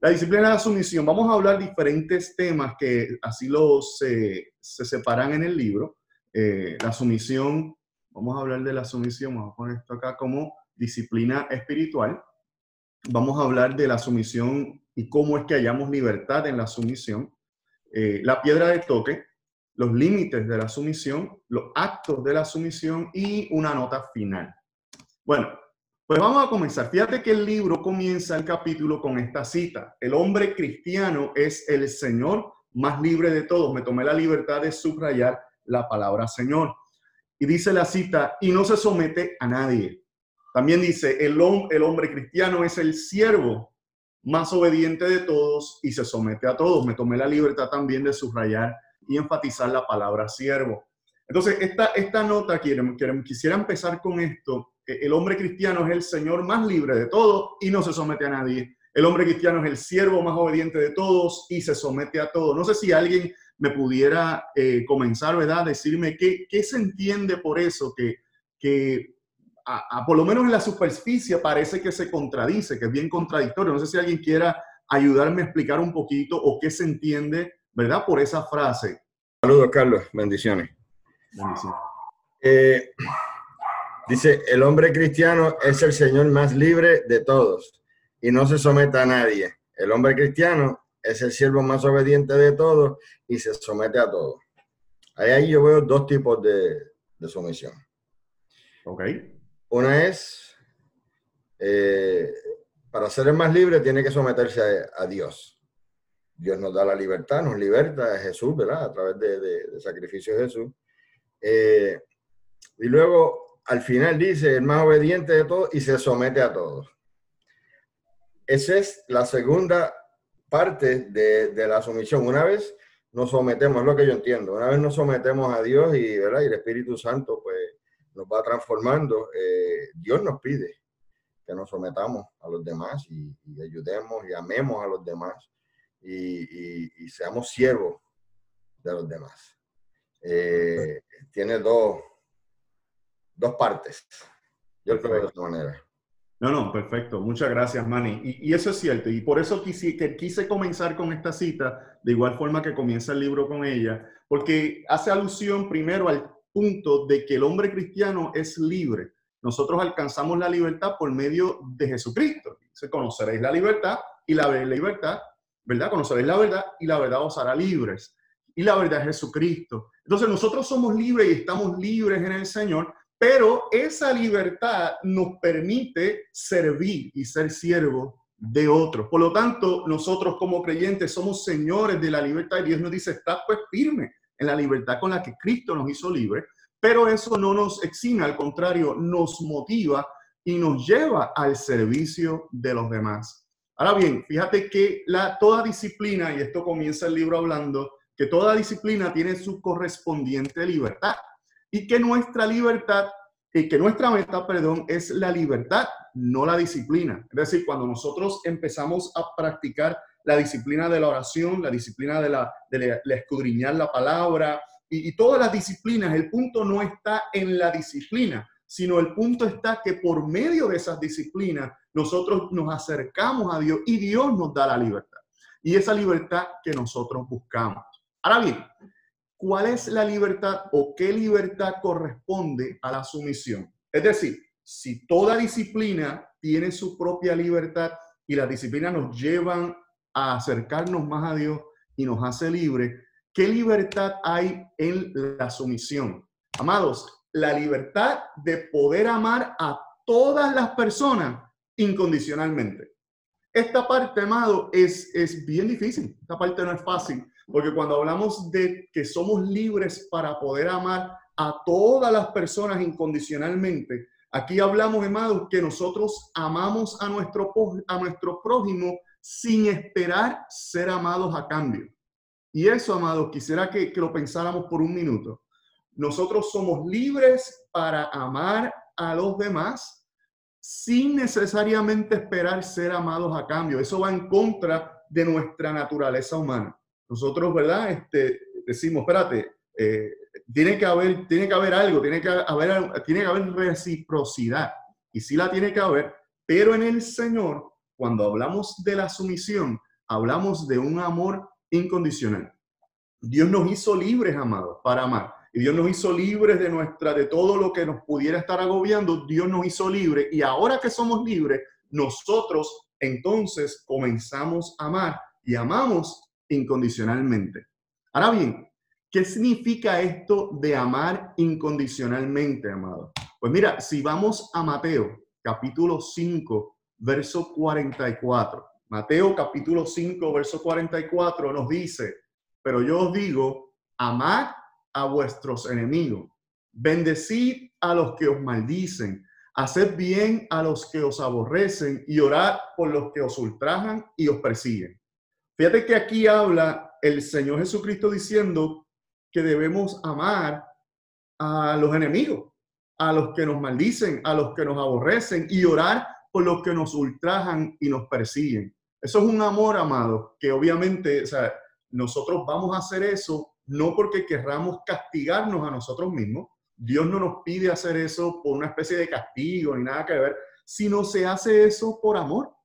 La disciplina de la sumisión. Vamos a hablar diferentes temas que así los se separan en el libro. Eh, la sumisión, vamos a hablar de la sumisión, vamos a poner esto acá como disciplina espiritual. Vamos a hablar de la sumisión y cómo es que hallamos libertad en la sumisión. Eh, la piedra de toque, los límites de la sumisión, los actos de la sumisión y una nota final. Bueno, pues vamos a comenzar. Fíjate que el libro comienza el capítulo con esta cita. El hombre cristiano es el Señor más libre de todos. Me tomé la libertad de subrayar la palabra Señor. Y dice la cita, y no se somete a nadie. También dice, el, el hombre cristiano es el siervo más obediente de todos y se somete a todos. Me tomé la libertad también de subrayar y enfatizar la palabra siervo. Entonces, esta, esta nota, quiero, quisiera empezar con esto el hombre cristiano es el Señor más libre de todos y no se somete a nadie. El hombre cristiano es el siervo más obediente de todos y se somete a todos. No sé si alguien me pudiera eh, comenzar, ¿verdad? Decirme qué, qué, se entiende por eso, que, que por lo menos en la superficie parece que se contradice, que es bien contradictorio. No sé si alguien quiera ayudarme a explicar un poquito o qué se entiende, ¿verdad? Por esa frase. Saludos, Carlos. Bendiciones. Eh, Dice, el hombre cristiano es el Señor más libre de todos y no se somete a nadie. El hombre cristiano es el siervo más obediente de todos y se somete a todos. Ahí, yo veo dos tipos de, sumisión. Ok. Una es, eh, para ser el más libre tiene que someterse a, Dios. Dios nos da la libertad, nos liberta a Jesús, ¿verdad? A través de, sacrificio de Jesús. Eh, y luego al final dice el más obediente de todos y se somete a todos. Esa es la segunda parte de, la sumisión. Una vez nos sometemos, es lo que yo entiendo, una vez nos sometemos a Dios y, ¿verdad? y el Espíritu Santo pues, nos va transformando, eh, Dios nos pide que nos sometamos a los demás y, ayudemos y amemos a los demás y, seamos siervos de los demás. Eh, tiene dos, dos partes. Yo creo de esta manera. No, no, perfecto. Muchas gracias, Manny. Y, eso es cierto. Y por eso quise, que quise comenzar con esta cita, de igual forma que comienza el libro con ella, porque hace alusión primero al punto de que el hombre cristiano es libre. Nosotros alcanzamos la libertad por medio de Jesucristo. Se conoceréis la libertad y la libertad, ¿verdad? Conoceréis la verdad y la verdad os hará libres. Y la verdad es Jesucristo. Entonces nosotros somos libres y estamos libres en el Señor pero esa libertad nos permite servir y ser siervos de otros. Por lo tanto, nosotros como creyentes somos señores de la libertad y Dios nos dice, está pues firme en la libertad con la que Cristo nos hizo libre, pero eso no nos exime, al contrario, nos motiva y nos lleva al servicio de los demás. Ahora bien, fíjate que la, toda disciplina, y esto comienza el libro hablando, que toda disciplina tiene su correspondiente libertad y que nuestra libertad, y que nuestra meta, perdón, es la libertad, no la disciplina. Es decir, cuando nosotros empezamos a practicar la disciplina de la oración, la disciplina de la, de escudriñar la palabra y, y todas las disciplinas, el punto no está en la disciplina, sino el punto está que por medio de esas disciplinas nosotros nos acercamos a Dios y Dios nos da la libertad. Y esa libertad que nosotros buscamos. Ahora bien, cuál es la libertad o qué libertad corresponde a la sumisión. Es decir, si toda disciplina tiene su propia libertad y las disciplinas nos llevan a acercarnos más a Dios y nos hace libre, ¿qué libertad hay en la sumisión? Amados, la libertad de poder amar a todas las personas incondicionalmente. Esta parte, amado, es, es bien difícil. Esta parte no es fácil. Porque cuando hablamos de que somos libres para poder amar a todas las personas incondicionalmente, aquí hablamos, hermanos, que nosotros amamos a nuestro, a nuestro prójimo sin esperar ser amados a cambio. Y eso, amados, quisiera que, que lo pensáramos por un minuto. Nosotros somos libres para amar a los demás sin necesariamente esperar ser amados a cambio. Eso va en contra de nuestra naturaleza humana nosotros, ¿verdad? Este, decimos, espérate, eh, tiene, que haber, tiene que haber algo, tiene que haber, tiene que haber reciprocidad. Y sí la tiene que haber, pero en el Señor, cuando hablamos de la sumisión, hablamos de un amor incondicional. Dios nos hizo libres, amados, para amar. Y Dios nos hizo libres de nuestra, de todo lo que nos pudiera estar agobiando. Dios nos hizo libres. Y ahora que somos libres, nosotros entonces comenzamos a amar y amamos incondicionalmente. Ahora bien, ¿qué significa esto de amar incondicionalmente, amado? Pues mira, si vamos a Mateo, capítulo 5, verso 44. Mateo capítulo 5, verso 44 nos dice, pero yo os digo, amad a vuestros enemigos, bendecid a los que os maldicen, haced bien a los que os aborrecen y orad por los que os ultrajan y os persiguen. Fíjate que aquí habla el Señor Jesucristo diciendo que debemos amar a los enemigos, a los que nos maldicen, a los que nos aborrecen y orar por los que nos ultrajan y nos persiguen. Eso es un amor, amado, que obviamente, o sea, nosotros vamos a hacer eso no porque querramos castigarnos a nosotros mismos. Dios no nos pide hacer eso por una especie de castigo ni nada que ver, sino se hace eso por amor.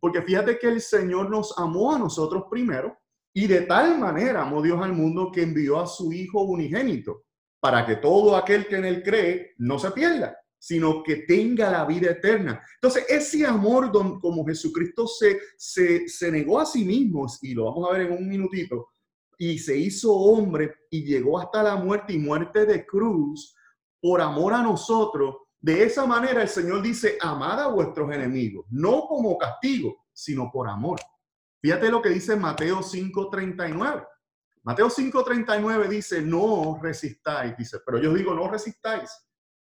Porque fíjate que el Señor nos amó a nosotros primero y de tal manera amó Dios al mundo que envió a su Hijo unigénito para que todo aquel que en él cree no se pierda, sino que tenga la vida eterna. Entonces, ese amor don, como Jesucristo se, se, se negó a sí mismo, y lo vamos a ver en un minutito, y se hizo hombre y llegó hasta la muerte y muerte de cruz por amor a nosotros. De esa manera el Señor dice, amad a vuestros enemigos, no como castigo, sino por amor. Fíjate lo que dice Mateo 5:39. Mateo 5:39 dice, no resistáis, dice, pero yo digo, no resistáis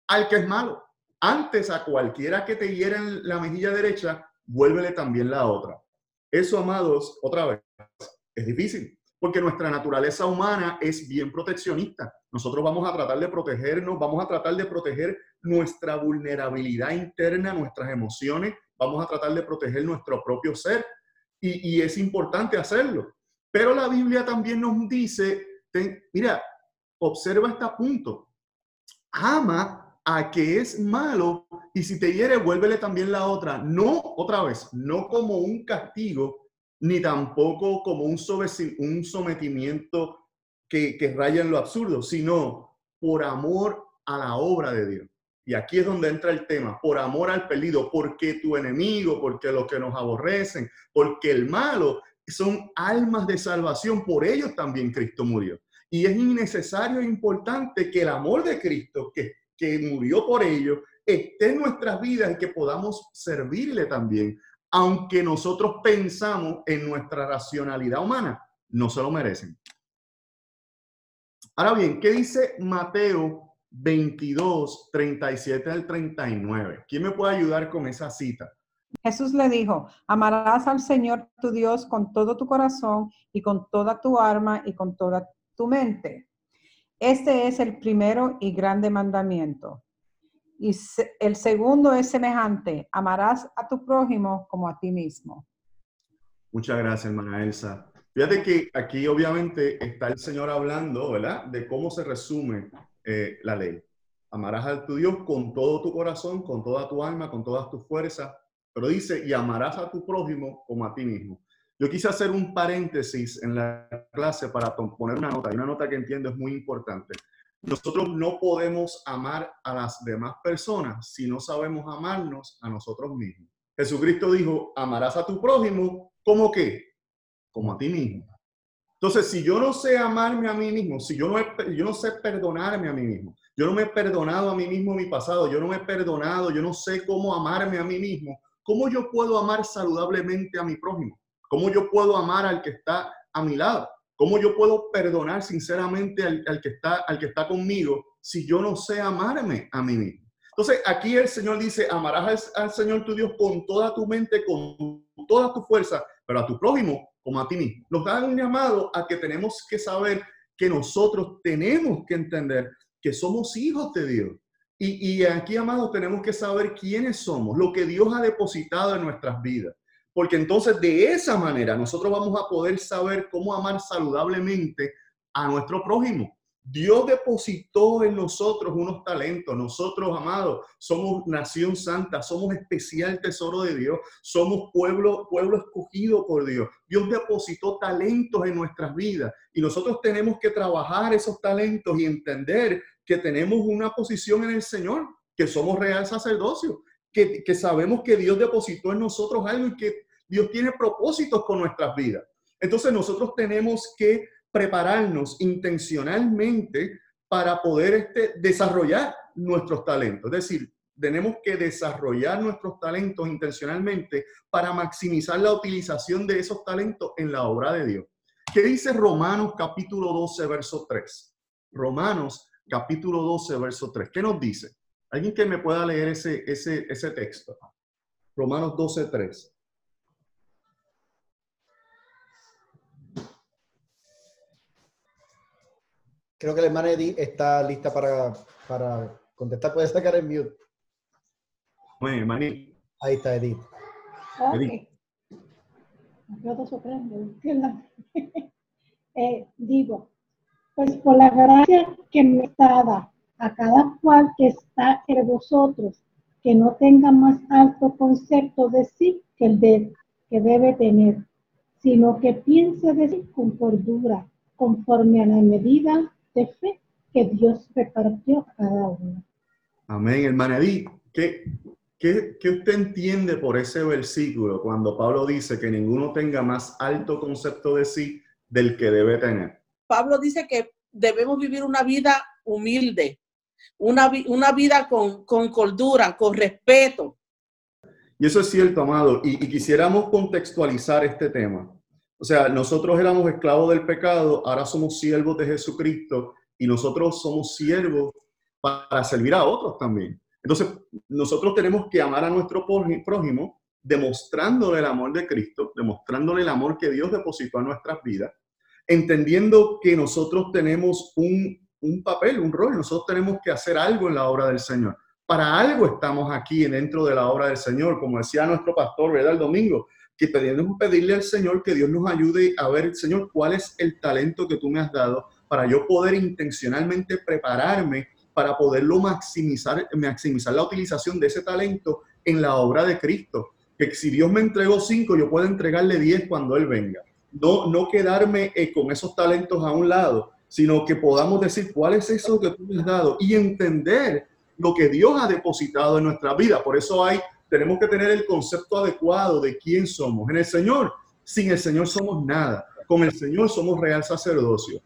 al que es malo. Antes a cualquiera que te hiera en la mejilla derecha, vuélvele también la otra. Eso, amados, otra vez, es difícil, porque nuestra naturaleza humana es bien proteccionista. Nosotros vamos a tratar de protegernos, vamos a tratar de proteger nuestra vulnerabilidad interna, nuestras emociones, vamos a tratar de proteger nuestro propio ser. Y, y es importante hacerlo. Pero la Biblia también nos dice, mira, observa este punto, ama a que es malo y si te hiere, vuélvele también la otra. No, otra vez, no como un castigo, ni tampoco como un sometimiento que, que raya en lo absurdo, sino por amor a la obra de Dios. Y aquí es donde entra el tema, por amor al perdido, porque tu enemigo, porque los que nos aborrecen, porque el malo son almas de salvación, por ellos también Cristo murió. Y es innecesario e importante que el amor de Cristo, que, que murió por ellos, esté en nuestras vidas y que podamos servirle también, aunque nosotros pensamos en nuestra racionalidad humana, no se lo merecen. Ahora bien, ¿qué dice Mateo 22, 37 al 39? ¿Quién me puede ayudar con esa cita? Jesús le dijo, amarás al Señor tu Dios con todo tu corazón y con toda tu alma y con toda tu mente. Este es el primero y grande mandamiento. Y el segundo es semejante, amarás a tu prójimo como a ti mismo. Muchas gracias, hermana Elsa. Fíjate que aquí obviamente está el Señor hablando, ¿verdad? De cómo se resume eh, la ley. Amarás a tu Dios con todo tu corazón, con toda tu alma, con todas tus fuerzas pero dice, y amarás a tu prójimo como a ti mismo. Yo quise hacer un paréntesis en la clase para poner una nota, y una nota que entiendo es muy importante. Nosotros no podemos amar a las demás personas si no sabemos amarnos a nosotros mismos. Jesucristo dijo, amarás a tu prójimo como qué? Como a ti mismo. Entonces, si yo no sé amarme a mí mismo, si yo no, yo no sé perdonarme a mí mismo, yo no me he perdonado a mí mismo mi pasado, yo no me he perdonado, yo no sé cómo amarme a mí mismo, ¿Cómo yo puedo amar saludablemente a mi prójimo? ¿Cómo yo puedo amar al que está a mi lado? ¿Cómo yo puedo perdonar sinceramente al, que, está, al que está conmigo si yo no sé amarme a mí mismo? Entonces, aquí el Señor dice, amarás al, Señor tu Dios con toda tu mente, con toda tu fuerza, pero a tu prójimo como a ti mismo. Nos da un llamado a que tenemos que saber que nosotros tenemos que entender que somos hijos de Dios y, aquí, amados, tenemos que saber quiénes somos, lo que Dios ha depositado en nuestras vidas. Porque entonces de esa manera nosotros vamos a poder saber cómo amar saludablemente a nuestro prójimo. Dios depositó en nosotros unos talentos. Nosotros, amados, somos nación santa, somos especial tesoro de Dios, somos pueblo, pueblo escogido por Dios. Dios depositó talentos en nuestras vidas y nosotros tenemos que trabajar esos talentos y entender que tenemos una posición en el Señor, que somos real sacerdocio, que, que sabemos que Dios depositó en nosotros algo y que Dios tiene propósitos con nuestras vidas. Entonces nosotros tenemos que prepararnos intencionalmente para poder este, desarrollar nuestros talentos. Es decir, tenemos que desarrollar nuestros talentos intencionalmente para maximizar la utilización de esos talentos en la obra de Dios. ¿Qué dice Romanos capítulo 12, verso 3? Romanos capítulo 12, verso 3. ¿Qué nos dice? ¿Alguien que me pueda leer ese, ese, ese texto? Romanos 12, 3. Creo que la hermana Edith está lista para, para contestar. Puede sacar el mute. Bueno, hermanito. Ahí está Edith. Edith. Ok. Yo te sorprendo, ¿entiendes? Eh, digo, pues por la gracia que me está dada a cada cual que está en vosotros, que no tenga más alto concepto de sí que el de que debe tener, sino que piense de sí con cordura, conforme a la medida de fe que Dios repartió a cada uno. Amén, hermana Edith. ¿Qué, qué, qué usted entiende por ese versículo cuando Pablo dice que ninguno tenga más alto concepto de sí del que debe tener? Pablo dice que debemos vivir una vida humilde, una vida con, con cordura, con respeto. Y eso es cierto, amado. Y, y quisiéramos contextualizar este tema. O sea, nosotros éramos esclavos del pecado, ahora somos siervos de Jesucristo y nosotros somos siervos para servir a otros también. Entonces, nosotros tenemos que amar a nuestro prójimo- demostrándole el amor de Cristo, demostrándole el amor que Dios depositó en nuestras vidas, entendiendo que nosotros tenemos un, un papel, un rol, nosotros tenemos que hacer algo en la obra del Señor. Para algo estamos aquí dentro de la obra del Señor, como decía nuestro pastor, ¿verdad? El domingo, que pedimos pedirle al Señor que Dios nos ayude a ver, Señor, cuál es el talento que tú me has dado para yo poder intencionalmente prepararme para poderlo maximizar, maximizar la utilización de ese talento en la obra de Cristo. Que si Dios me entregó cinco, yo puedo entregarle diez cuando Él venga. No, no quedarme eh, con esos talentos a un lado, sino que podamos decir cuál es eso que tú me has dado y entender lo que Dios ha depositado en nuestra vida. Por eso hay, tenemos que tener el concepto adecuado de quién somos. En el Señor, sin el Señor somos nada. Con el Señor somos real sacerdocio.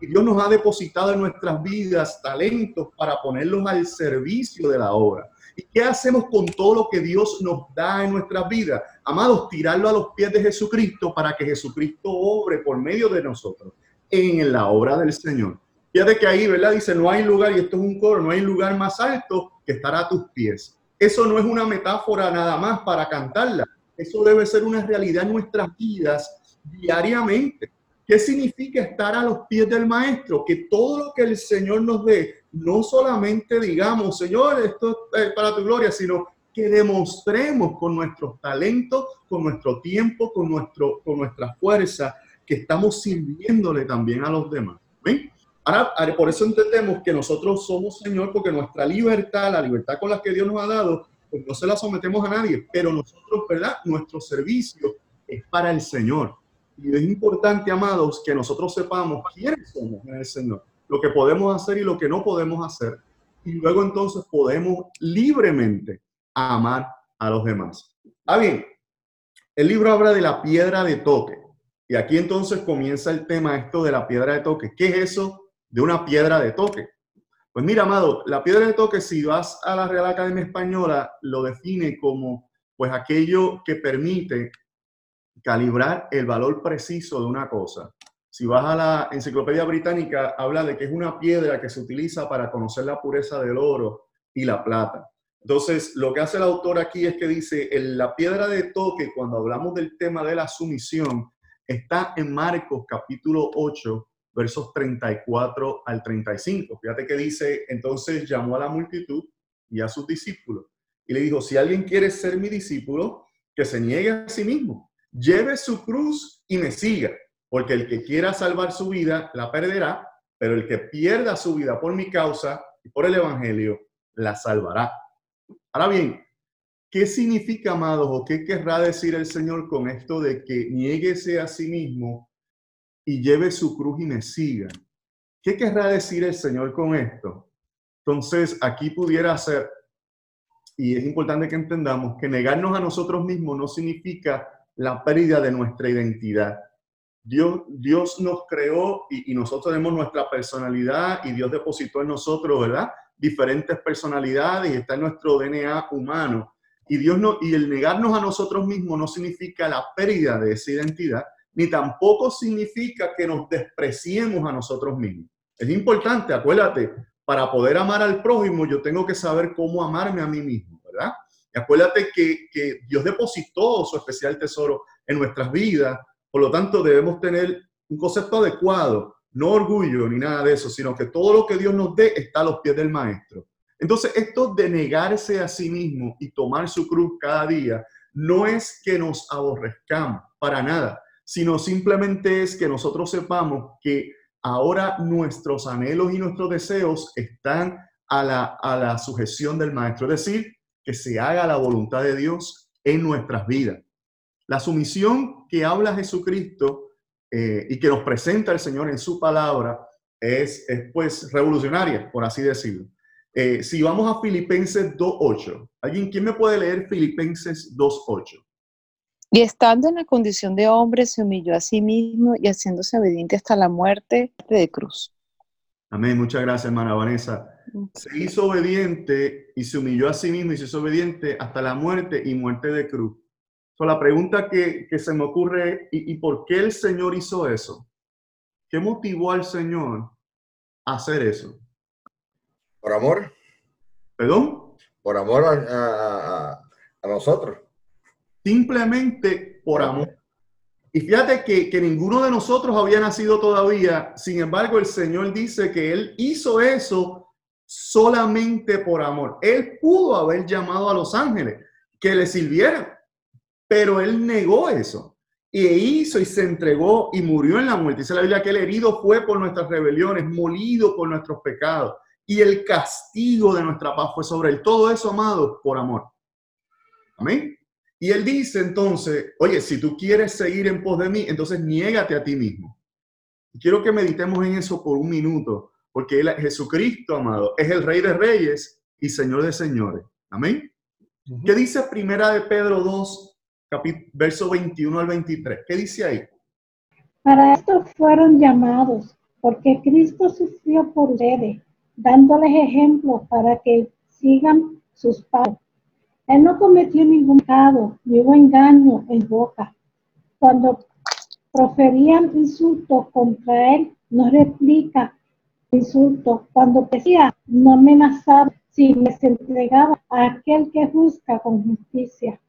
Y Dios nos ha depositado en nuestras vidas talentos para ponerlos al servicio de la obra. ¿Y qué hacemos con todo lo que Dios nos da en nuestras vidas? Amados, tirarlo a los pies de Jesucristo para que Jesucristo obre por medio de nosotros en la obra del Señor. Fíjate que ahí, ¿verdad? Dice, no hay lugar, y esto es un coro, no hay lugar más alto que estar a tus pies. Eso no es una metáfora nada más para cantarla. Eso debe ser una realidad en nuestras vidas diariamente. ¿Qué significa estar a los pies del maestro? Que todo lo que el Señor nos dé, no solamente digamos, Señor, esto es para tu gloria, sino que demostremos con nuestros talentos, con nuestro tiempo, con, nuestro, con nuestra fuerza, que estamos sirviéndole también a los demás. ¿Ven? Ahora, por eso entendemos que nosotros somos Señor, porque nuestra libertad, la libertad con la que Dios nos ha dado, pues no se la sometemos a nadie, pero nosotros, ¿verdad? Nuestro servicio es para el Señor. Y es importante, amados, que nosotros sepamos quiénes somos en el Señor, lo que podemos hacer y lo que no podemos hacer. Y luego entonces podemos libremente amar a los demás. Ah, bien, el libro habla de la piedra de toque. Y aquí entonces comienza el tema esto de la piedra de toque. ¿Qué es eso de una piedra de toque? Pues mira, amado, la piedra de toque, si vas a la Real Academia Española, lo define como pues aquello que permite calibrar el valor preciso de una cosa. Si vas a la Enciclopedia Británica, habla de que es una piedra que se utiliza para conocer la pureza del oro y la plata. Entonces, lo que hace el autor aquí es que dice, en la piedra de toque, cuando hablamos del tema de la sumisión, está en Marcos capítulo 8, versos 34 al 35. Fíjate que dice, entonces llamó a la multitud y a sus discípulos y le dijo, si alguien quiere ser mi discípulo, que se niegue a sí mismo, lleve su cruz y me siga, porque el que quiera salvar su vida la perderá, pero el que pierda su vida por mi causa y por el Evangelio, la salvará. Ahora bien, ¿qué significa, amados, o qué querrá decir el Señor con esto de que nieguese a sí mismo y lleve su cruz y me siga? ¿Qué querrá decir el Señor con esto? Entonces, aquí pudiera ser, y es importante que entendamos, que negarnos a nosotros mismos no significa la pérdida de nuestra identidad. Dios, Dios nos creó y, nosotros tenemos nuestra personalidad y Dios depositó en nosotros, ¿verdad? Diferentes personalidades y está en nuestro DNA humano. Y, Dios no, y el negarnos a nosotros mismos no significa la pérdida de esa identidad, ni tampoco significa que nos despreciemos a nosotros mismos. Es importante, acuérdate, para poder amar al prójimo, yo tengo que saber cómo amarme a mí mismo, ¿verdad? Y acuérdate que, que Dios depositó su especial tesoro en nuestras vidas, por lo tanto debemos tener un concepto adecuado, no orgullo ni nada de eso, sino que todo lo que Dios nos dé está a los pies del Maestro. Entonces, esto de negarse a sí mismo y tomar su cruz cada día, no es que nos aborrezcamos, para nada, sino simplemente es que nosotros sepamos que ahora nuestros anhelos y nuestros deseos están a la, a la sujeción del Maestro, es decir, que se haga la voluntad de Dios en nuestras vidas. La sumisión que habla Jesucristo eh, y que nos presenta el Señor en su palabra es, es pues revolucionaria, por así decirlo. Eh, si vamos a Filipenses 2.8, ¿alguien quién me puede leer Filipenses 2.8? Y estando en la condición de hombre, se humilló a sí mismo y haciéndose obediente hasta la muerte de cruz. Amén, muchas gracias, hermana Vanessa. Se hizo obediente y se humilló a sí mismo y se hizo obediente hasta la muerte y muerte de cruz. So, la pregunta que, que se me ocurre, ¿y, ¿y por qué el Señor hizo eso? ¿Qué motivó al Señor a hacer eso? Por amor, ¿Perdón? por amor a, a- a- a nosotros. Simplemente por amor. Y fíjate que, que ninguno de nosotros había nacido todavía, sin embargo el Señor dice que Él hizo eso solamente por amor. Él pudo haber llamado a los ángeles que le sirvieran, pero Él negó eso. Y hizo y se entregó y murió en la muerte. Dice la Biblia que el herido fue por nuestras rebeliones, molido por nuestros pecados. Y el castigo de nuestra paz fue sobre él. Todo eso, amado, por amor. Amén. Y él dice entonces, oye, si tú quieres seguir en pos de mí, entonces niégate a ti mismo. Y quiero que meditemos en eso por un minuto, porque él, Jesucristo, amado, es el Rey de Reyes y Señor de Señores. Amén. ¿Qué dice Primera de Pedro 2, capítulo, verso 21 al 23? ¿Qué dice ahí? Para esto fueron llamados, porque Cristo sufrió por ustedes, dándoles ejemplo para que sigan sus pasos. Él no cometió ningún pecado, ni engaño en boca. Cuando proferían insultos contra él, no replica insultos. Cuando decía, no amenazaba, si les entregaba a aquel que juzga con justicia.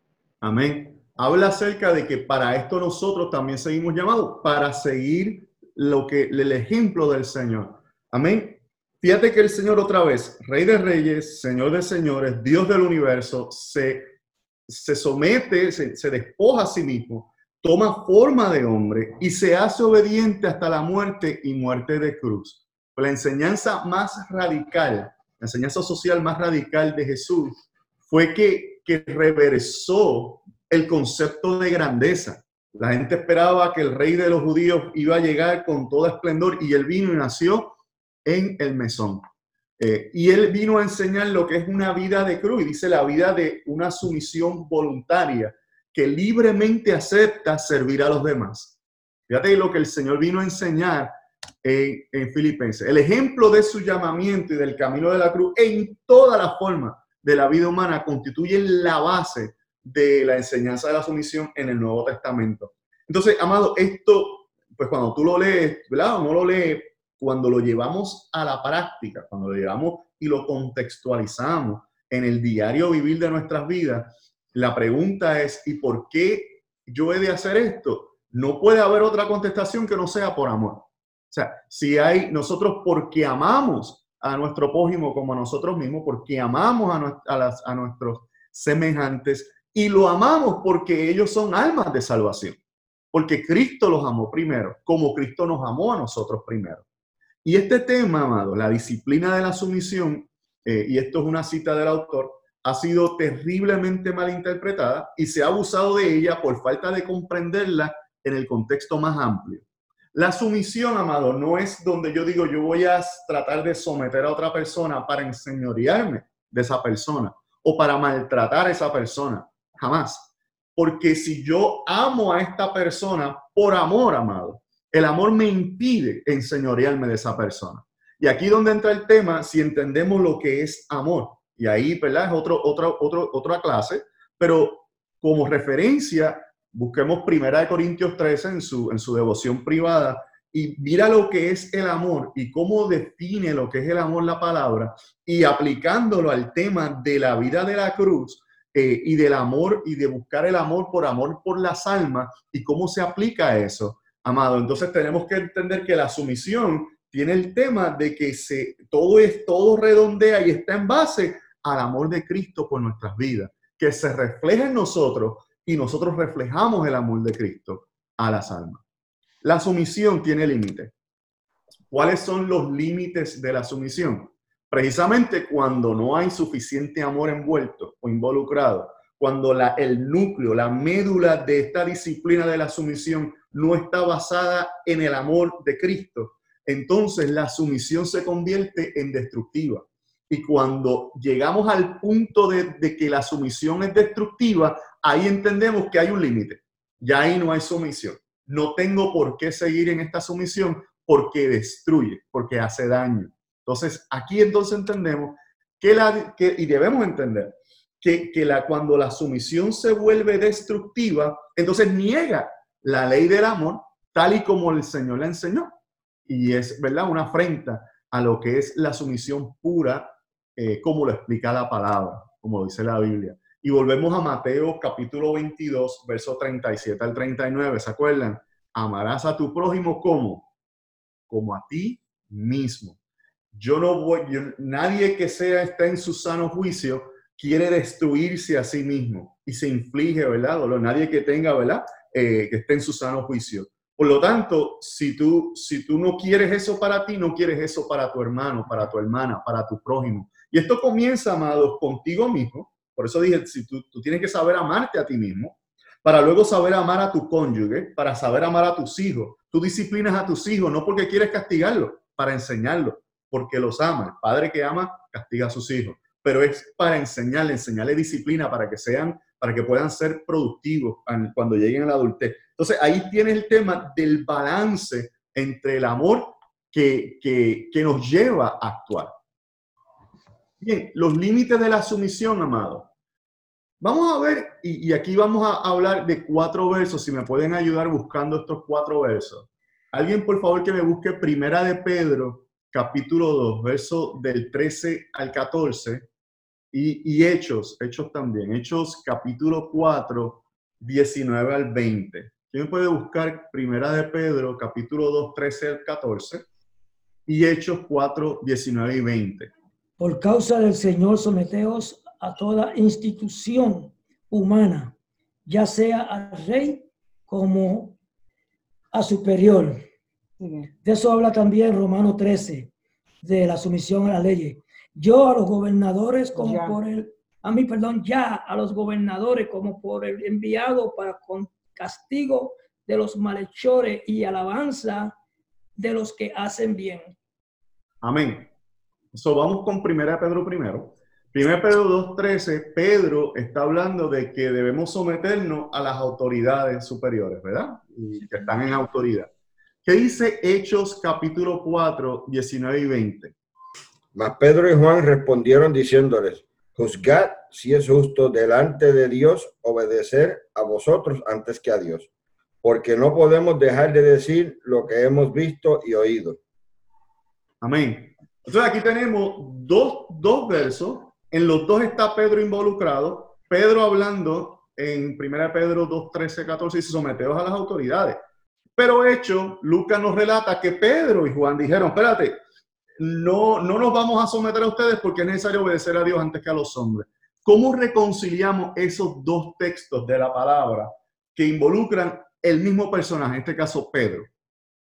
Amén. Habla acerca de que para esto nosotros también seguimos llamados, para seguir lo que el ejemplo del Señor. Amén. Fíjate que el Señor otra vez, Rey de Reyes, Señor de Señores, Dios del universo, se, se somete, se, despoja a sí mismo, toma forma de hombre y se hace obediente hasta la muerte y muerte de cruz. La enseñanza más radical, la enseñanza social más radical de Jesús fue que, que reversó el concepto de grandeza. La gente esperaba que el rey de los judíos iba a llegar con todo esplendor y él vino y nació en el mesón. Eh, y él vino a enseñar lo que es una vida de cruz y dice la vida de una sumisión voluntaria que libremente acepta servir a los demás. Fíjate lo que el Señor vino a enseñar en, en Filipenses. El ejemplo de su llamamiento y del camino de la cruz en toda la forma de la vida humana constituye la base de la enseñanza de la sumisión en el Nuevo Testamento. Entonces, amado, esto, pues cuando tú lo lees, ¿verdad? No lo lees, cuando lo llevamos a la práctica, cuando lo llevamos y lo contextualizamos en el diario vivir de nuestras vidas, la pregunta es, ¿y por qué yo he de hacer esto? No puede haber otra contestación que no sea por amor. O sea, si hay nosotros porque amamos a nuestro prójimo como a nosotros mismos, porque amamos a, a las- a nuestros semejantes y lo amamos porque ellos son almas de salvación, porque Cristo los amó primero, como Cristo nos amó a nosotros primero. Y este tema, amado, la disciplina de la sumisión, eh, y esto es una cita del autor, ha sido terriblemente mal interpretada y se ha abusado de ella por falta de comprenderla en el contexto más amplio. La sumisión, amado, no es donde yo digo yo voy a tratar de someter a otra persona para enseñorearme de esa persona o para maltratar a esa persona. Jamás. Porque si yo amo a esta persona por amor, amado, el amor me impide enseñorearme de esa persona. Y aquí donde entra el tema, si entendemos lo que es amor. Y ahí, ¿verdad? Es otro, otro, otro, otra clase. Pero como referencia, busquemos Primera Corintios 13 en su, en su devoción privada y mira lo que es el amor y cómo define lo que es el amor la palabra y aplicándolo al tema de la vida de la cruz eh, y del amor y de buscar el amor por amor por las almas y cómo se aplica eso, amado. Entonces tenemos que entender que la sumisión tiene el tema de que se, todo es todo redondea y está en base al amor de Cristo por nuestras vidas, que se refleja en nosotros y nosotros reflejamos el amor de Cristo a las almas. La sumisión tiene límites. ¿Cuáles son los límites de la sumisión? Precisamente cuando no hay suficiente amor envuelto o involucrado, cuando la, el núcleo, la médula de esta disciplina de la sumisión no está basada en el amor de Cristo, entonces la sumisión se convierte en destructiva. Y cuando llegamos al punto de, que la sumisión es destructiva, ahí entendemos que hay un límite. Ya ahí no hay sumisión. No tengo por qué seguir en esta sumisión porque destruye, porque hace daño. Entonces, aquí entonces entendemos que la, que, y debemos entender que, que la, cuando la sumisión se vuelve destructiva, entonces niega la ley del amor tal y como el Señor la enseñó. Y es, ¿verdad?, una afrenta a lo que es la sumisión pura, eh, como lo explica la palabra, como dice la Biblia. Y volvemos a Mateo capítulo 22, verso 37 al 39, ¿se acuerdan? Amarás a tu prójimo como, como a ti mismo. Yo no voy, nadie que sea esté en su sano juicio quiere destruirse a sí mismo y se inflige, ¿verdad? Dolor. Nadie que tenga, ¿verdad? Eh, que esté en su sano juicio. Por lo tanto, si tú, si tú no quieres eso para ti, no quieres eso para tu hermano, para tu hermana, para tu prójimo. Y esto comienza, amados, contigo mismo. Por eso dije, si tú, tú tienes que saber amarte a ti mismo, para luego saber amar a tu cónyuge, para saber amar a tus hijos. Tú disciplinas a tus hijos no porque quieres castigarlos, para enseñarlos, porque los ama. El padre que ama castiga a sus hijos, pero es para enseñarle, enseñarle disciplina para que sean, para que puedan ser productivos cuando lleguen a la adultez. Entonces ahí tienes el tema del balance entre el amor que, que, nos lleva a actuar. Bien, los límites de la sumisión, amado. Vamos a ver, y, y, aquí vamos a hablar de cuatro versos, si me pueden ayudar buscando estos cuatro versos. Alguien, por favor, que me busque Primera de Pedro, capítulo 2, verso del 13 al 14, y, y Hechos, Hechos también, Hechos capítulo 4, 19 al 20. ¿Quién puede buscar Primera de Pedro, capítulo 2, 13 al 14, y Hechos 4, 19 y 20? Por causa del Señor, someteos a toda institución humana, ya sea al rey como a superior. De eso habla también Romano 13, de la sumisión a la ley. Yo a los gobernadores como ya. por el, a mí, perdón, ya a los gobernadores como por el enviado para con castigo de los malhechores y alabanza de los que hacen bien. Amén. So, vamos con Primera Pedro primero. 1 Pedro 2.13, Pedro está hablando de que debemos someternos a las autoridades superiores, ¿verdad? Y que están en autoridad. ¿Qué dice Hechos capítulo 4, 19 y 20? Mas Pedro y Juan respondieron diciéndoles, juzgad si es justo delante de Dios obedecer a vosotros antes que a Dios, porque no podemos dejar de decir lo que hemos visto y oído. Amén. Entonces aquí tenemos dos, dos versos en los dos está Pedro involucrado. Pedro hablando en 1 Pedro 2, 13, 14 dice someteos a las autoridades. Pero hecho, Lucas nos relata que Pedro y Juan dijeron, espérate, no, no nos vamos a someter a ustedes porque es necesario obedecer a Dios antes que a los hombres. ¿Cómo reconciliamos esos dos textos de la palabra que involucran el mismo personaje, en este caso Pedro?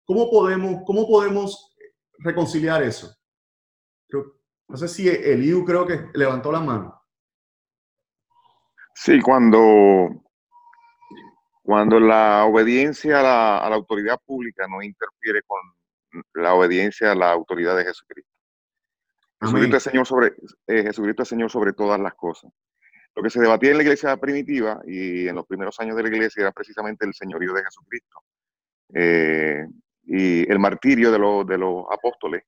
¿Cómo podemos, cómo podemos reconciliar eso? no sé si Eliu creo que levantó la mano. Sí, cuando, cuando la obediencia a la, a la autoridad pública no interfiere con la obediencia a la autoridad de Jesucristo. Jesucristo es, Señor sobre, eh, Jesucristo es Señor sobre todas las cosas. Lo que se debatía en la iglesia primitiva y en los primeros años de la iglesia era precisamente el señorío de Jesucristo. Eh, y el martirio de, los, de los apóstoles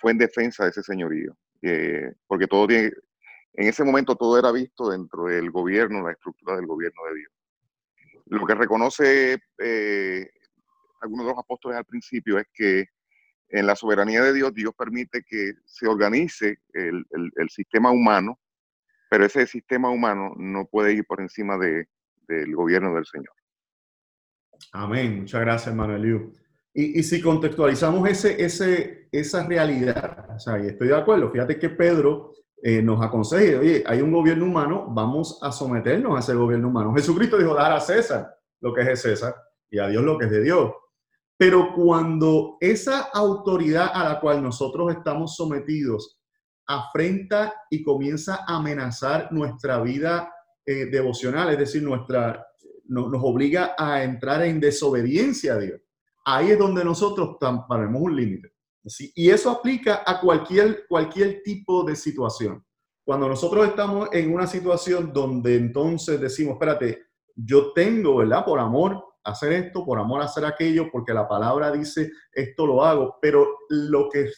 fue en defensa de ese señorío, eh, porque todo tiene, en ese momento todo era visto dentro del gobierno, la estructura del gobierno de Dios. Lo que reconoce eh, algunos de los apóstoles al principio es que en la soberanía de Dios, Dios permite que se organice el, sistema humano, pero ese sistema humano no puede ir por encima de, del gobierno del Señor. Amén. Muchas gracias, Manuel y, y, si contextualizamos ese, ese, esa realidad, o sea, y estoy de acuerdo, fíjate que Pedro eh, nos aconseja, oye, hay un gobierno humano, vamos a someternos a ese gobierno humano. Jesucristo dijo, dar a César lo que es de César y a Dios lo que es de Dios. Pero cuando esa autoridad a la cual nosotros estamos sometidos afrenta y comienza a amenazar nuestra vida eh, devocional, es decir, nuestra, nos obliga a entrar en desobediencia a Dios, ahí es donde nosotros ponemos un límite. Y eso aplica a cualquier, cualquier tipo de situación. Cuando nosotros estamos en una situación donde entonces decimos, espérate, yo tengo, ¿verdad? Por amor hacer esto, por amor hacer aquello, porque la palabra dice esto lo hago, pero lo que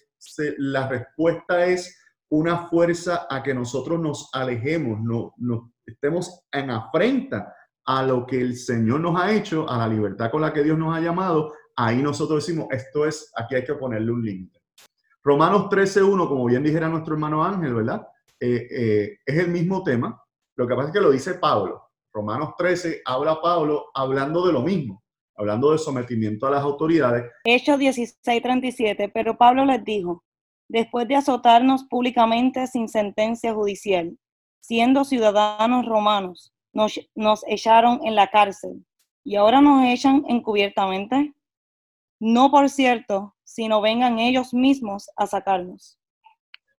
la respuesta es una fuerza a que nosotros nos alejemos, no, no estemos en afrenta a lo que el Señor nos ha hecho, a la libertad con la que Dios nos ha llamado, ahí nosotros decimos, esto es, aquí hay que ponerle un límite. Romanos 13.1, como bien dijera nuestro hermano Ángel, ¿verdad? Eh, eh, es el mismo tema. Lo que pasa es que lo dice Pablo. Romanos 13 habla Pablo hablando de lo mismo, hablando de sometimiento a las autoridades. Hechos 16.37, pero Pablo les dijo, después de azotarnos públicamente sin sentencia judicial, siendo ciudadanos romanos, nos, nos echaron en la cárcel y ahora nos echan encubiertamente no por cierto, sino vengan ellos mismos a sacarnos.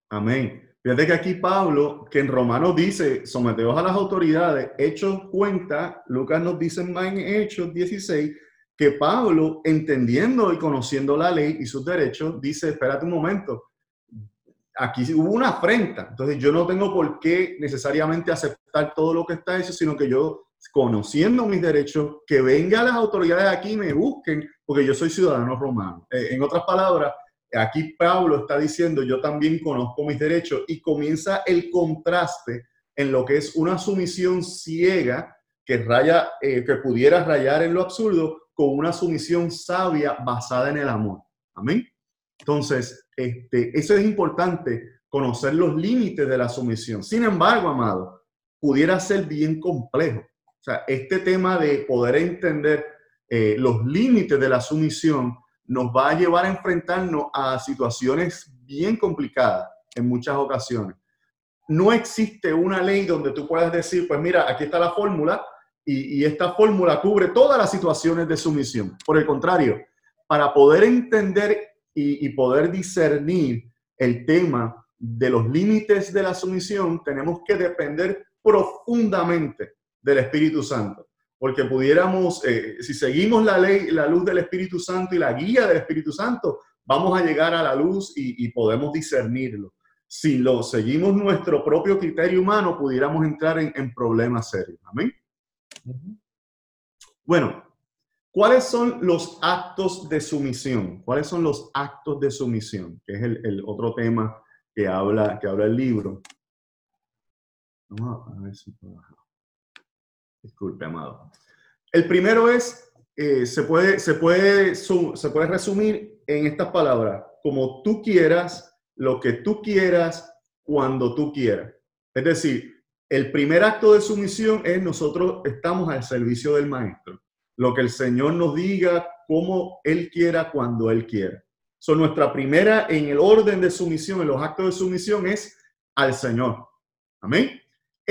Amén. Fíjate que aquí Pablo, que en Romanos dice, someteos a las autoridades, hechos cuenta, Lucas nos dice en Hechos 16, que Pablo, entendiendo y conociendo la ley y sus derechos, dice, espérate un momento, aquí hubo una afrenta, entonces yo no tengo por qué necesariamente aceptar todo lo que está hecho, sino que yo conociendo mis derechos, que vengan las autoridades aquí y me busquen, porque yo soy ciudadano romano. Eh, en otras palabras, aquí Pablo está diciendo, yo también conozco mis derechos y comienza el contraste en lo que es una sumisión ciega que, raya, eh, que pudiera rayar en lo absurdo con una sumisión sabia basada en el amor. Amén. Entonces, este, eso es importante, conocer los límites de la sumisión. Sin embargo, amado, pudiera ser bien complejo. O sea, este tema de poder entender eh, los límites de la sumisión nos va a llevar a enfrentarnos a situaciones bien complicadas en muchas ocasiones. No existe una ley donde tú puedas decir, pues mira, aquí está la fórmula y, esta fórmula cubre todas las situaciones de sumisión. Por el contrario, para poder entender y, y poder discernir el tema de los límites de la sumisión, tenemos que depender profundamente del Espíritu Santo. Porque pudiéramos, eh, si seguimos la ley, la luz del Espíritu Santo y la guía del Espíritu Santo, vamos a llegar a la luz y, podemos discernirlo. Si lo seguimos nuestro propio criterio humano, pudiéramos entrar en, problemas serios. Amén. Bueno, ¿cuáles son los actos de sumisión? ¿Cuáles son los actos de sumisión? Que es el, otro tema que habla, que habla el libro. Vamos a ver si puedo Disculpe, amado. El primero es, eh, se, puede, se, puede, se puede resumir en estas palabras, como tú quieras, lo que tú quieras, cuando tú quieras. Es decir, el primer acto de sumisión es nosotros estamos al servicio del maestro. Lo que el Señor nos diga, como Él quiera, cuando Él quiera. So, nuestra primera en el orden de sumisión, en los actos de sumisión, es al Señor. Amén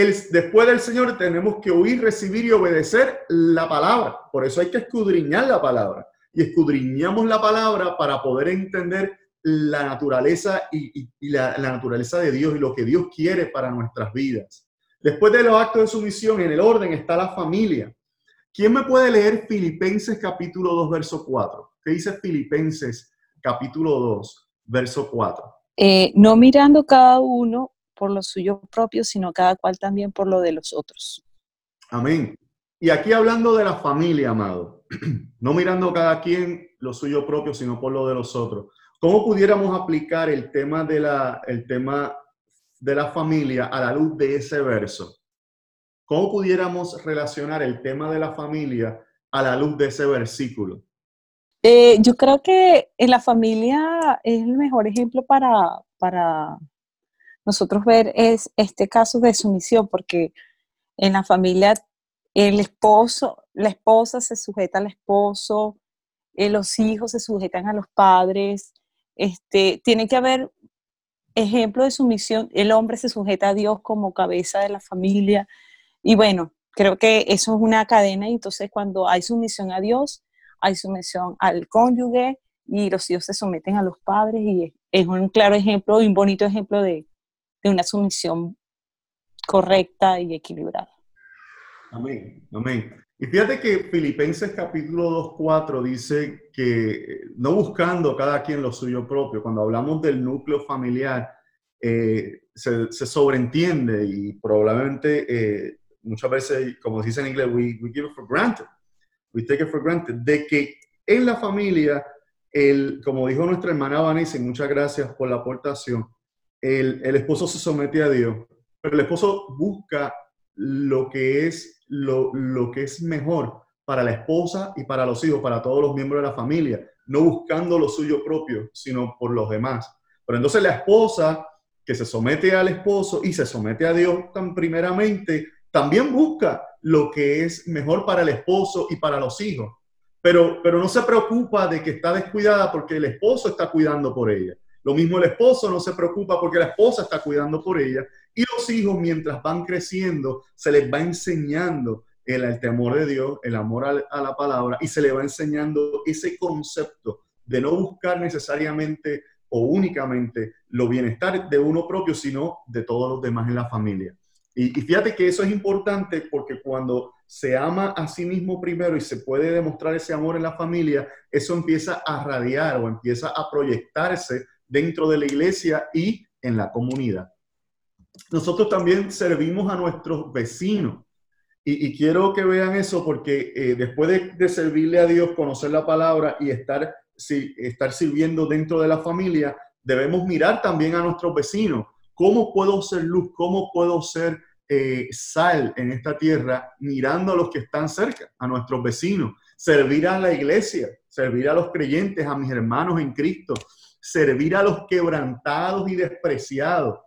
después del Señor tenemos que oír, recibir y obedecer la palabra. Por eso hay que escudriñar la palabra. Y escudriñamos la palabra para poder entender la naturaleza y, la, naturaleza de Dios y lo que Dios quiere para nuestras vidas. Después de los actos de sumisión, en el orden está la familia. ¿Quién me puede leer Filipenses capítulo 2, verso 4? ¿Qué dice Filipenses capítulo 2, verso 4? Eh, no mirando cada uno por lo suyo propio, sino cada cual también por lo de los otros. Amén. Y aquí hablando de la familia, amado, no mirando cada quien lo suyo propio, sino por lo de los otros. ¿Cómo pudiéramos aplicar el tema de la, el tema de la familia a la luz de ese verso? ¿Cómo pudiéramos relacionar el tema de la familia a la luz de ese versículo? Eh, yo creo que en la familia es el mejor ejemplo para, para nosotros ver es este caso de sumisión, porque en la familia el esposo, la esposa se sujeta al esposo, eh, los hijos se sujetan a los padres, este, tiene que haber ejemplo de sumisión, el hombre se sujeta a Dios como cabeza de la familia, y bueno, creo que eso es una cadena, y entonces cuando hay sumisión a Dios, hay sumisión al cónyuge y los hijos se someten a los padres y es un claro ejemplo un bonito ejemplo de, de una sumisión correcta y equilibrada. Amén, amén. Y fíjate que Filipenses capítulo 2.4 dice que no buscando cada quien lo suyo propio, cuando hablamos del núcleo familiar, eh, se, se, sobreentiende y probablemente eh, muchas veces, como se dice en inglés, we, give it for granted we take it for granted, de que en la familia, el, como dijo nuestra hermana Vanessa, y muchas gracias por la aportación, el, el esposo se somete a Dios, pero el esposo busca lo que es, lo, lo que es mejor para la esposa y para los hijos, para todos los miembros de la familia, no buscando lo suyo propio, sino por los demás. Pero entonces la esposa que se somete al esposo y se somete a Dios tan primeramente, también busca lo que es mejor para el esposo y para los hijos. Pero, pero no se preocupa de que está descuidada porque el esposo está cuidando por ella. Lo mismo el esposo no se preocupa porque la esposa está cuidando por ella. Y los hijos, mientras van creciendo, se les va enseñando el, el temor de Dios, el amor a, la palabra, y se les va enseñando ese concepto de no buscar necesariamente o únicamente lo bienestar de uno propio, sino de todos los demás en la familia. Y, fíjate que eso es importante porque cuando se ama a sí mismo primero y se puede demostrar ese amor en la familia, eso empieza a radiar o empieza a proyectarse dentro de la iglesia y en la comunidad. Nosotros también servimos a nuestros vecinos. Y, quiero que vean eso porque eh, después de, de, servirle a Dios, conocer la palabra y estar, si, estar sirviendo dentro de la familia, debemos mirar también a nuestros vecinos. ¿Cómo puedo ser luz? ¿Cómo puedo ser eh, sal en esta tierra mirando a los que están cerca, a nuestros vecinos, servir a la iglesia, servir a los creyentes, a mis hermanos en Cristo, servir a los quebrantados y despreciados.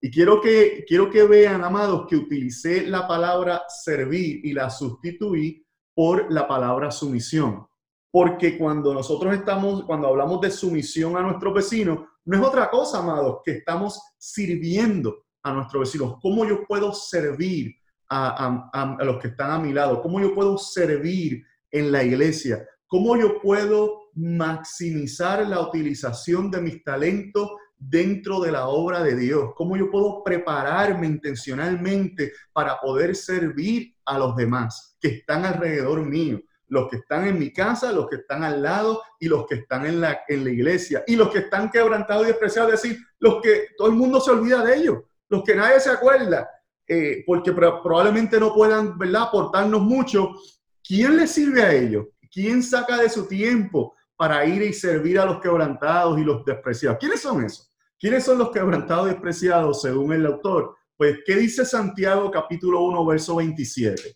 Y quiero que, quiero que vean, amados, que utilicé la palabra servir y la sustituí por la palabra sumisión. Porque cuando nosotros estamos, cuando hablamos de sumisión a nuestros vecinos, no es otra cosa, amados, que estamos sirviendo a nuestros vecinos, cómo yo puedo servir a, los que están a mi lado, cómo yo puedo servir en la iglesia, cómo yo puedo maximizar la utilización de mis talentos dentro de la obra de Dios, cómo yo puedo prepararme intencionalmente para poder servir a los demás que están alrededor mío, los que están en mi casa, los que están al lado y los que están en la, en la iglesia y los que están quebrantados y despreciados, es decir, los que todo el mundo se olvida de ellos, los que nadie se acuerda, eh, porque probablemente no puedan, ¿verdad?, aportarnos mucho. ¿Quién les sirve a ellos? ¿Quién saca de su tiempo para ir y servir a los quebrantados y los despreciados? ¿Quiénes son esos? ¿Quiénes son los quebrantados y despreciados según el autor? Pues, ¿qué dice Santiago capítulo 1, verso 27?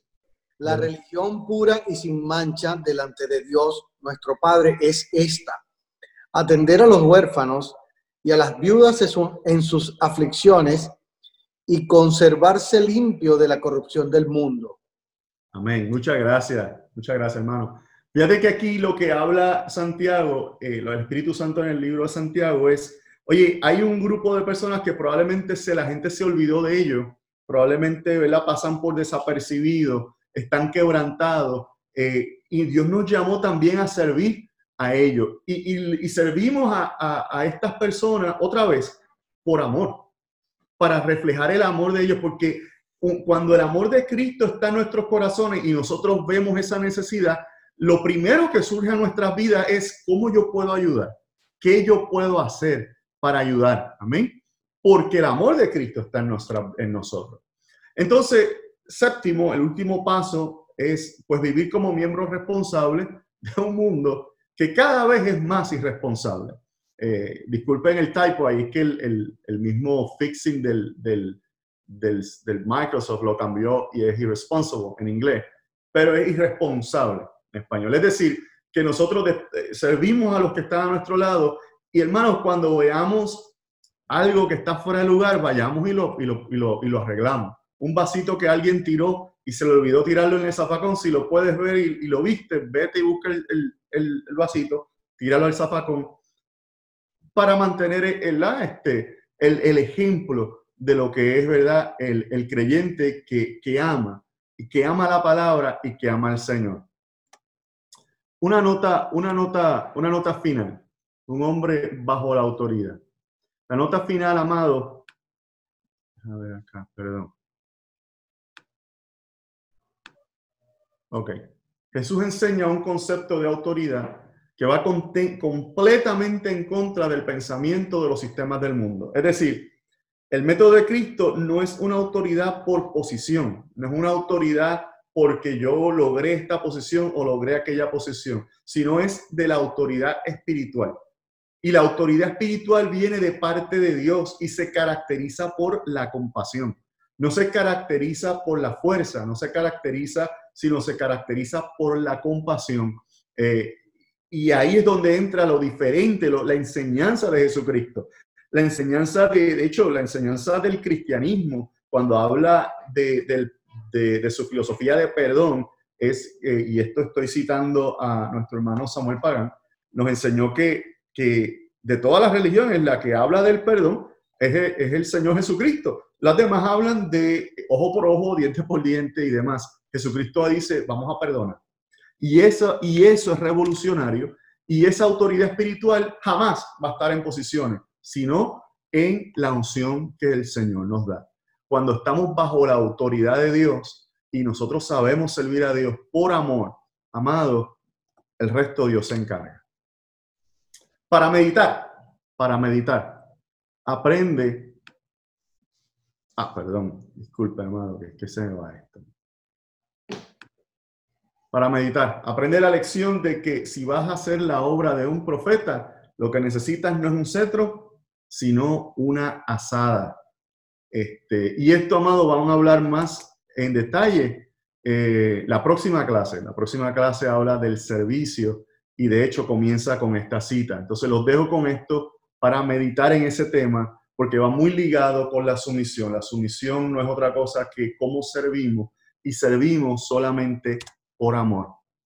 La religión pura y sin mancha delante de Dios, nuestro Padre, es esta. Atender a los huérfanos y a las viudas en sus aflicciones y conservarse limpio de la corrupción del mundo. Amén. Muchas gracias. Muchas gracias, hermano. Fíjate que aquí lo que habla Santiago, eh, el Espíritu Santo en el libro de Santiago es, oye, hay un grupo de personas que probablemente se, la gente se olvidó de ellos, probablemente ¿verdad? pasan por desapercibidos, están quebrantados, eh, y Dios nos llamó también a servir a ellos. Y, servimos a, a estas personas otra vez por amor, para reflejar el amor de ellos, porque cuando el amor de Cristo está en nuestros corazones y nosotros vemos esa necesidad, lo primero que surge en nuestras vidas es cómo yo puedo ayudar, qué yo puedo hacer para ayudar. Amén. Porque el amor de Cristo está en, nuestra, en nosotros. Entonces, séptimo, el último paso es pues vivir como miembros responsables de un mundo que cada vez es más irresponsable. Eh, disculpen el typo, ahí es que el, el, mismo fixing del, del, del, Microsoft lo cambió y es irresponsible en inglés, pero es irresponsable español. Es decir, que nosotros eh, servimos a los que están a nuestro lado y hermanos, cuando veamos algo que está fuera de lugar, vayamos y lo, y lo, y lo, y lo arreglamos. Un vasito que alguien tiró y se le olvidó tirarlo en el zafacón, si lo puedes ver y, lo viste, vete y busca el, el, el vasito, tíralo al zafacón para mantener el, este, el, el, ejemplo de lo que es verdad el, el creyente que, que, ama, y que ama la palabra y que ama al Señor. Una nota, una nota, una nota final. Un hombre bajo la autoridad. La nota final, amado. A ver acá, perdón. Ok. Jesús enseña un concepto de autoridad que va completamente en contra del pensamiento de los sistemas del mundo. Es decir, el método de Cristo no es una autoridad por posición, no es una autoridad porque yo logré esta posición o logré aquella posición, sino es de la autoridad espiritual. Y la autoridad espiritual viene de parte de Dios y se caracteriza por la compasión. No se caracteriza por la fuerza, no se caracteriza, sino se caracteriza por la compasión. Eh, y ahí es donde entra lo diferente, la enseñanza de Jesucristo. La enseñanza, de, de hecho, la enseñanza del cristianismo, cuando habla de, su filosofía de perdón, es, eh, y esto estoy citando a nuestro hermano Samuel Pagán, nos enseñó que, que de todas las religiones la que habla del perdón es, es el Señor Jesucristo. Las demás hablan de ojo por ojo, diente por diente y demás. Jesucristo dice, vamos a perdonar. Y eso, y eso es revolucionario. Y esa autoridad espiritual jamás va a estar en posiciones, sino en la unción que el Señor nos da. Cuando estamos bajo la autoridad de Dios y nosotros sabemos servir a Dios por amor, amado, el resto Dios se encarga. Para meditar, para meditar, aprende. Ah, perdón, disculpe, amado, que, que se me va esto para meditar. Aprende la lección de que si vas a hacer la obra de un profeta, lo que necesitas no es un cetro, sino una asada. Este, y esto, amado, vamos a hablar más en detalle eh, la próxima clase. La próxima clase habla del servicio y de hecho comienza con esta cita. Entonces los dejo con esto para meditar en ese tema porque va muy ligado con la sumisión. La sumisión no es otra cosa que cómo servimos y servimos solamente por amor.